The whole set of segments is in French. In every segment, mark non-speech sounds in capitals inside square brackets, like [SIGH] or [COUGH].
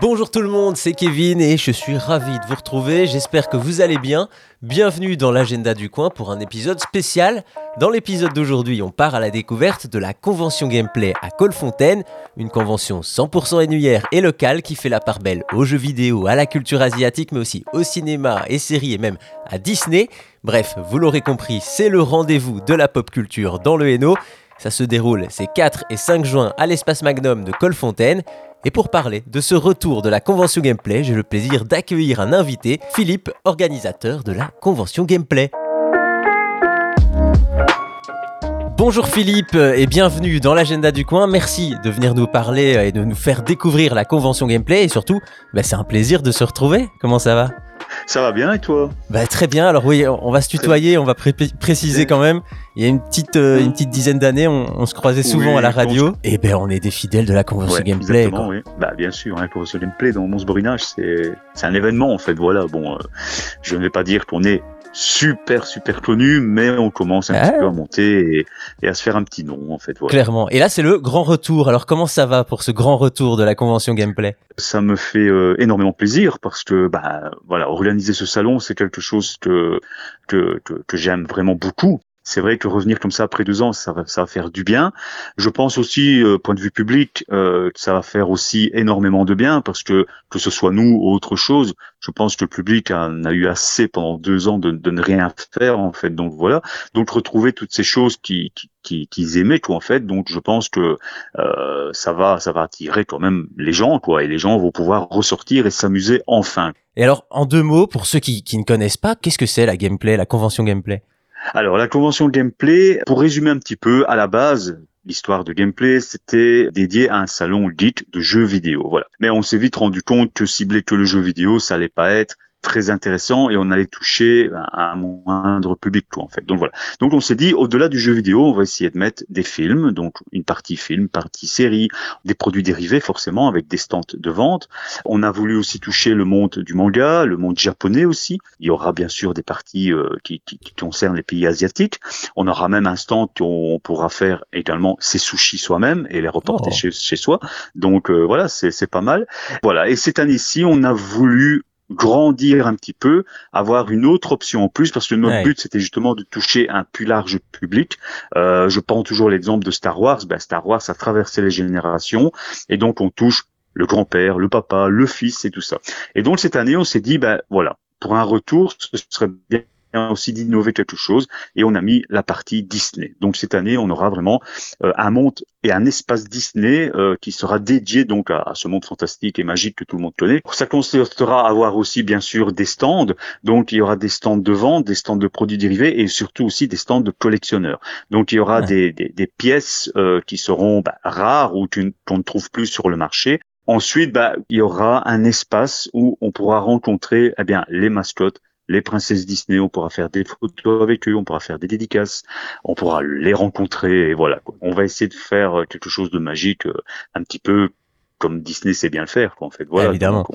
Bonjour tout le monde, c'est Kevin et je suis ravi de vous retrouver. J'espère que vous allez bien. Bienvenue dans l'agenda du coin pour un épisode spécial. Dans l'épisode d'aujourd'hui, on part à la découverte de la convention gameplay à Colfontaine, une convention 100% annuaire et locale qui fait la part belle aux jeux vidéo, à la culture asiatique, mais aussi au cinéma et séries et même à Disney. Bref, vous l'aurez compris, c'est le rendez-vous de la pop culture dans le Hainaut. Ça se déroule ces 4 et 5 juin à l'espace Magnum de Colfontaine. Et pour parler de ce retour de la convention gameplay, j'ai le plaisir d'accueillir un invité, Philippe, organisateur de la convention gameplay. Bonjour Philippe et bienvenue dans l'agenda du coin. Merci de venir nous parler et de nous faire découvrir la convention gameplay et surtout, bah, c'est un plaisir de se retrouver. Comment ça va? Ça va bien et toi bah, Très bien. Alors oui, on va se tutoyer, on va préciser quand même. Il y a une petite, euh, une petite dizaine d'années, on, se croisait souvent à la radio. Et ben on est des fidèles de la convention gameplay. Oui. Bah, bien sûr, la hein, convention gameplay dans Mons Borinage, c'est un événement en fait. Voilà. Bon, euh, je ne vais pas dire qu'on est super super connu, mais on commence un petit peu à monter et, à se faire un petit nom en fait. Clairement. Et là c'est le grand retour. Alors comment ça va pour ce grand retour de la convention gameplay? Ça me fait euh, énormément plaisir parce que bah voilà organiser ce salon c'est quelque chose que que, que j'aime vraiment beaucoup c'est vrai que revenir comme ça après deux ans, ça va, ça va faire du bien. Je pense aussi, euh, point de vue public, euh, ça va faire aussi énormément de bien parce que que ce soit nous ou autre chose, je pense que le public en a eu assez pendant deux ans de, ne rien faire en fait. Donc voilà, donc retrouver toutes ces choses qui qui qu'ils aimaient quoi en fait. Donc je pense que euh, ça va ça va attirer quand même les gens quoi et les gens vont pouvoir ressortir et s'amuser enfin. Et alors en deux mots pour ceux qui qui ne connaissent pas, qu'est-ce que c'est la gameplay, la convention gameplay? Alors la convention gameplay, pour résumer un petit peu, à la base, l'histoire de gameplay, c'était dédié à un salon geek de jeux vidéo. Voilà. Mais on s'est vite rendu compte que cibler que le jeu vidéo, ça allait pas être très intéressant et on allait toucher un moindre public quoi en fait. Donc voilà. Donc on s'est dit au-delà du jeu vidéo, on va essayer de mettre des films, donc une partie film, partie série, des produits dérivés forcément avec des stands de vente. On a voulu aussi toucher le monde du manga, le monde japonais aussi. Il y aura bien sûr des parties euh, qui, qui, qui, concernent les pays asiatiques. On aura même un stand où on pourra faire également ses sushis soi-même et les reporter oh. chez, chez soi. Donc euh, voilà, c'est pas mal. Voilà. Et cette année-ci, on a voulu grandir un petit peu, avoir une autre option en plus, parce que notre but c'était justement de toucher un plus large public. Euh, je prends toujours l'exemple de Star Wars. Ben, Star Wars a traversé les générations, et donc on touche le grand-père, le papa, le fils et tout ça. Et donc cette année, on s'est dit, ben voilà, pour un retour, ce serait bien aussi d'innover quelque chose et on a mis la partie Disney. Donc cette année, on aura vraiment euh, un monde et un espace Disney euh, qui sera dédié donc à, ce monde fantastique et magique que tout le monde connaît. Ça consistera à avoir aussi bien sûr des stands. Donc il y aura des stands de vente, des stands de produits dérivés et surtout aussi des stands de collectionneurs. Donc il y aura des, des, pièces euh, qui seront bah, rares ou qu'on ne trouve plus sur le marché. Ensuite, bah, il y aura un espace où on pourra rencontrer eh bien, les mascottes, les princesses Disney, on pourra faire des photos avec eux, on pourra faire des dédicaces, on pourra les rencontrer et voilà. On va essayer de faire euh, quelque chose de magique, euh, un petit peu comme Disney sait bien le faire, quoi, en fait. Voilà. Évidemment.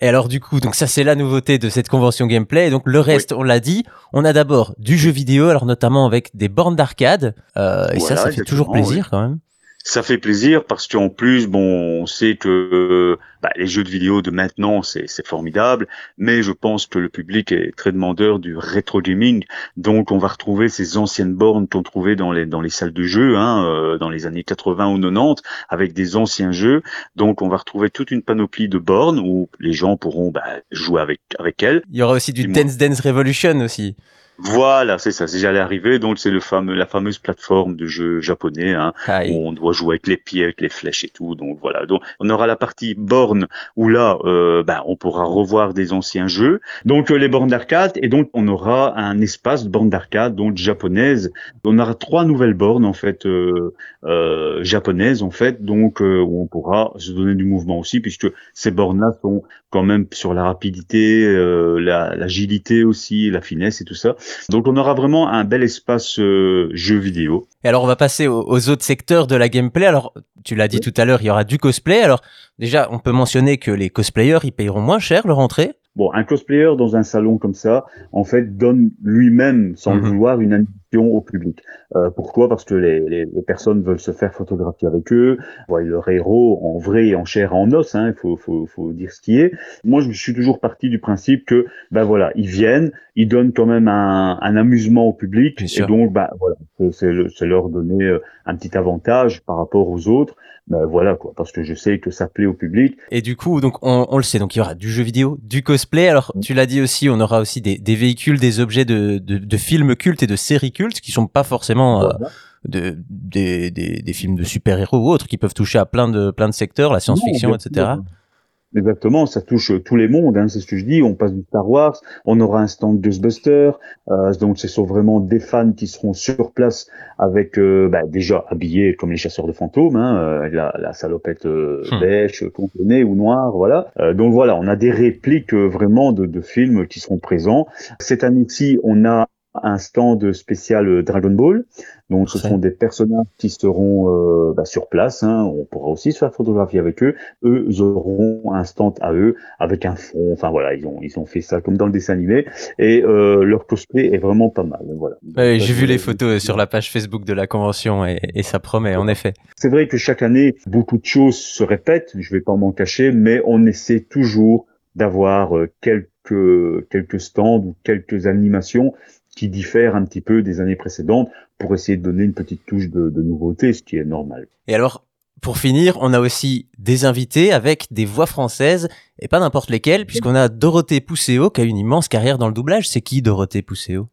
Et alors, du coup, donc ça, c'est la nouveauté de cette convention gameplay. donc, le reste, on l'a dit, on a d'abord du jeu vidéo, alors notamment avec des bornes d'arcade. Euh, et ça, ça fait toujours plaisir quand même. Ça fait plaisir parce qu'en plus, bon, on sait que bah, les jeux de vidéo de maintenant, c'est formidable, mais je pense que le public est très demandeur du rétro gaming, donc on va retrouver ces anciennes bornes qu'on trouvait dans les dans les salles de jeu, hein, euh, dans les années 80 ou 90, avec des anciens jeux. Donc on va retrouver toute une panoplie de bornes où les gens pourront bah, jouer avec avec elles. Il y aura aussi du Dance Dance Revolution aussi. Voilà, c'est ça, c'est j'allais arriver. Donc c'est le fameux, la fameuse plateforme de jeu japonais hein, où on doit jouer avec les pieds, avec les flèches et tout. Donc voilà. Donc on aura la partie borne où là, euh, bah, on pourra revoir des anciens jeux. Donc euh, les bornes d'arcade et donc on aura un espace de bornes d'arcade donc japonaise. On aura trois nouvelles bornes en fait euh, japonaises en fait, donc où on pourra se donner du mouvement aussi puisque ces bornes-là sont quand même sur la rapidité, l'agilité aussi, la finesse et tout ça. Donc on aura vraiment un bel espace jeu vidéo. Et alors on va passer aux, autres secteurs de la gameplay. Alors tu l'as dit tout à l'heure, il y aura du cosplay. Alors déjà, on peut mentionner que les cosplayers, ils payeront moins cher leur entrée. Bon, un cosplayer dans un salon comme ça, en fait, donne lui-même, sans le mhm. vouloir, une au public. Euh, pourquoi? Parce que les, les, personnes veulent se faire photographier avec eux, voient leur héros en vrai, en chair, en os. Hein, il faut, faut, faut dire ce qui est. Moi, je suis toujours parti du principe que, ben voilà, ils viennent, ils donnent quand même un, un amusement au public, et donc, ben voilà, c'est leur donner euh, un petit avantage par rapport aux autres. Ben voilà quoi, parce que je sais que ça plaît au public. Et du coup, donc on, on le sait, donc il y aura du jeu vidéo, du cosplay. Alors tu l'as dit aussi, on aura aussi des, des véhicules, des objets de, de, de, films cultes et de séries cultes qui sont pas forcément euh, de, des, des, des, films de super-héros ou autres, qui peuvent toucher à plein de plein de secteurs, la science-fiction, etc. Exactement, ça touche tous les mondes, hein, c'est ce que je dis. On passe du Star Wars, on aura un stand Ghostbusters, euh, donc ce sont vraiment des fans qui seront sur place avec euh, bah, déjà habillés comme les chasseurs de fantômes, hein, euh, la, la, salopette euh, hmm. beige, ou noire, voilà. Euh, donc voilà, on a des répliques vraiment de, de films qui seront présents. Cette année-ci, on a un stand spécial Dragon Ball. Donc ce sont des personnages qui seront euh, bah, sur place. Hein. On pourra aussi se faire photographier avec eux. Eux auront un stand à eux avec un fond. Enfin voilà, ils ont ils ont fait ça comme dans le dessin animé et euh, leur cosplay est vraiment pas mal. Voilà. J'ai vu les photos sur la page Facebook de la convention et, et ça promet en effet. C'est vrai que chaque année beaucoup de choses se répètent. Je vais pas m'en cacher, mais on essaie toujours d'avoir euh, quelques quelques stands ou quelques animations qui diffèrent un petit peu des années précédentes pour essayer de donner une petite touche de, de nouveauté, ce qui est normal. Et alors, pour finir, on a aussi des invités avec des voix françaises, et pas n'importe lesquelles, puisqu'on a Dorothée Pousséo qui a une immense carrière dans le doublage. C'est qui Dorothée Pousséo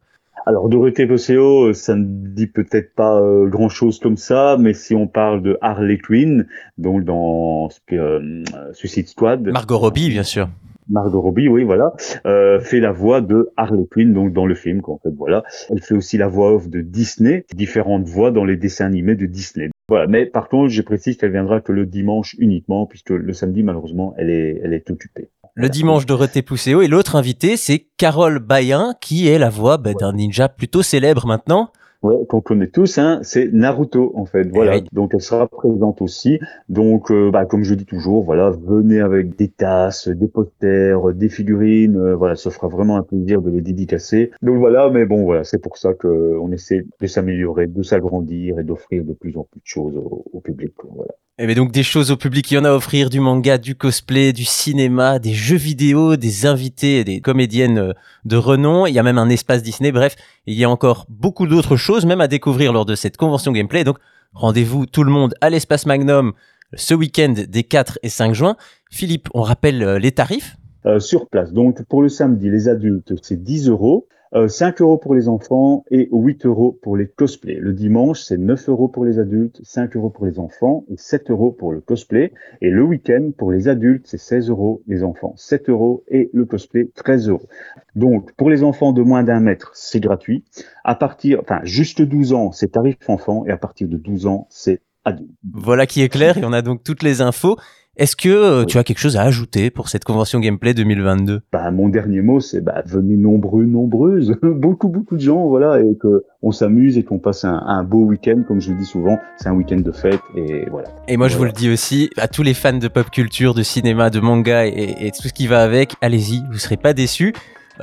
alors Dorothée Pousséo, ça ne dit peut-être pas euh, grand-chose comme ça, mais si on parle de Harley Quinn, donc dans euh, Suicide Squad, Margot Robbie bien sûr. Margot Robbie, oui, voilà, euh, fait la voix de Harley Quinn, donc dans le film, en fait, voilà. Elle fait aussi la voix off de Disney, différentes voix dans les dessins animés de Disney. Voilà, mais par contre, je précise qu'elle viendra que le dimanche uniquement, puisque le samedi, malheureusement, elle est, elle est occupée. Le dimanche, Dorothée Pousséo, et l'autre invité, c'est Carole Bayen, qui est la voix bah, d'un ninja plutôt célèbre maintenant. Ouais, qu'on connaît tous, hein, c'est Naruto en fait. Voilà. Donc elle sera présente aussi. Donc, euh, bah, comme je dis toujours, voilà, venez avec des tasses, des posters, des figurines. Euh, voilà, ce fera vraiment un plaisir de les dédicacer. Donc voilà, mais bon, voilà, c'est pour ça que on essaie de s'améliorer, de s'agrandir et d'offrir de plus en plus de choses au, au public. Voilà. Et eh bien donc des choses au public, il y en a à offrir, du manga, du cosplay, du cinéma, des jeux vidéo, des invités, des comédiennes euh, de renom, il y a même un espace Disney, bref, il y a encore beaucoup d'autres choses même à découvrir lors de cette convention gameplay. Donc rendez-vous tout le monde à l'espace Magnum ce week-end des 4 et 5 juin. Philippe, on rappelle euh, les tarifs euh, Sur place, donc pour le samedi, les adultes, c'est 10 euros. 5 euh, euros pour les enfants et 8 euros pour les cosplays. Le dimanche, c'est 9 euros pour les adultes, 5 euros pour les enfants et 7 euros pour le cosplay. Et le week-end, pour les adultes, c'est 16 euros, les enfants 7 euros et le cosplay 13 euros. Donc, pour les enfants de moins d'un mètre, c'est gratuit. À partir, enfin, juste 12 ans, c'est tarif enfant et à partir de 12 ans, c'est adulte. Voilà qui est clair et on a donc toutes les infos. Est-ce que euh, tu as quelque chose à ajouter pour cette convention gameplay 2022 bah, Mon dernier mot, c'est bah, venez nombreux, nombreuses, [LAUGHS] beaucoup, beaucoup de gens, voilà, et que on s'amuse et qu'on passe un, un beau week-end, comme je le dis souvent, c'est un week-end de fête, et voilà. Et moi, je vous le dis aussi, à tous les fans de pop culture, de cinéma, de manga et, et tout ce qui va avec, allez-y, vous serez pas déçus.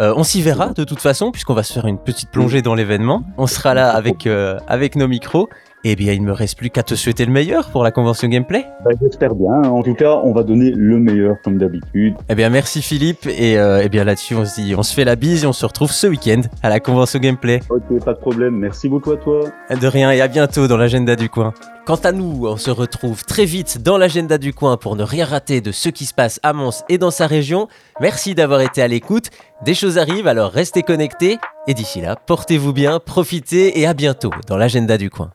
Euh, on s'y verra de toute façon, puisqu'on va se faire une petite plongée dans l'événement. On sera là avec, euh, avec nos micros. Eh bien, il ne me reste plus qu'à te souhaiter le meilleur pour la convention gameplay. Bah, J'espère bien. En tout cas, on va donner le meilleur comme d'habitude. Eh bien, merci Philippe. Et euh, eh bien là-dessus, on se dit, on se fait la bise et on se retrouve ce week-end à la convention gameplay. Ok, pas de problème. Merci beaucoup à toi. De rien et à bientôt dans l'agenda du coin. Quant à nous, on se retrouve très vite dans l'agenda du coin pour ne rien rater de ce qui se passe à Mons et dans sa région. Merci d'avoir été à l'écoute. Des choses arrivent, alors restez connectés. Et d'ici là, portez-vous bien, profitez et à bientôt dans l'agenda du coin.